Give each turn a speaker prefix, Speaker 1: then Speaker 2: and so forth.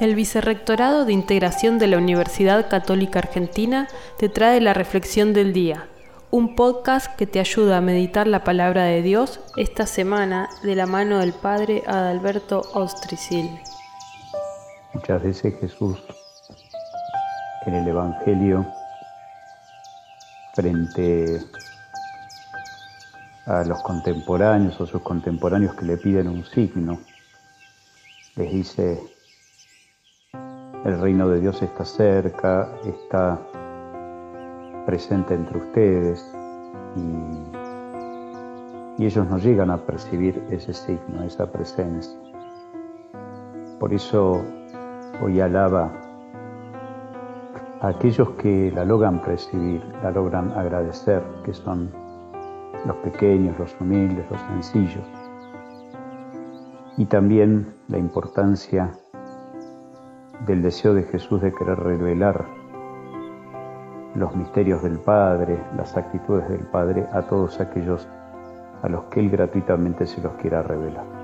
Speaker 1: El Vicerrectorado de Integración de la Universidad Católica Argentina te trae la Reflexión del Día, un podcast que te ayuda a meditar la palabra de Dios esta semana de la mano del Padre Adalberto Ostricil.
Speaker 2: Muchas veces Jesús en el Evangelio frente a los contemporáneos o sus contemporáneos que le piden un signo, les dice, el reino de Dios está cerca, está presente entre ustedes y, ellos no llegan a percibir ese signo, esa presencia. Por eso hoy alaba a aquellos que la logran percibir, la logran agradecer, que son los pequeños, los humildes, los sencillos. Y también la importancia del deseo de Jesús de querer revelar los misterios del Padre, las actitudes del Padre a todos aquellos a los que Él gratuitamente se los quiera revelar.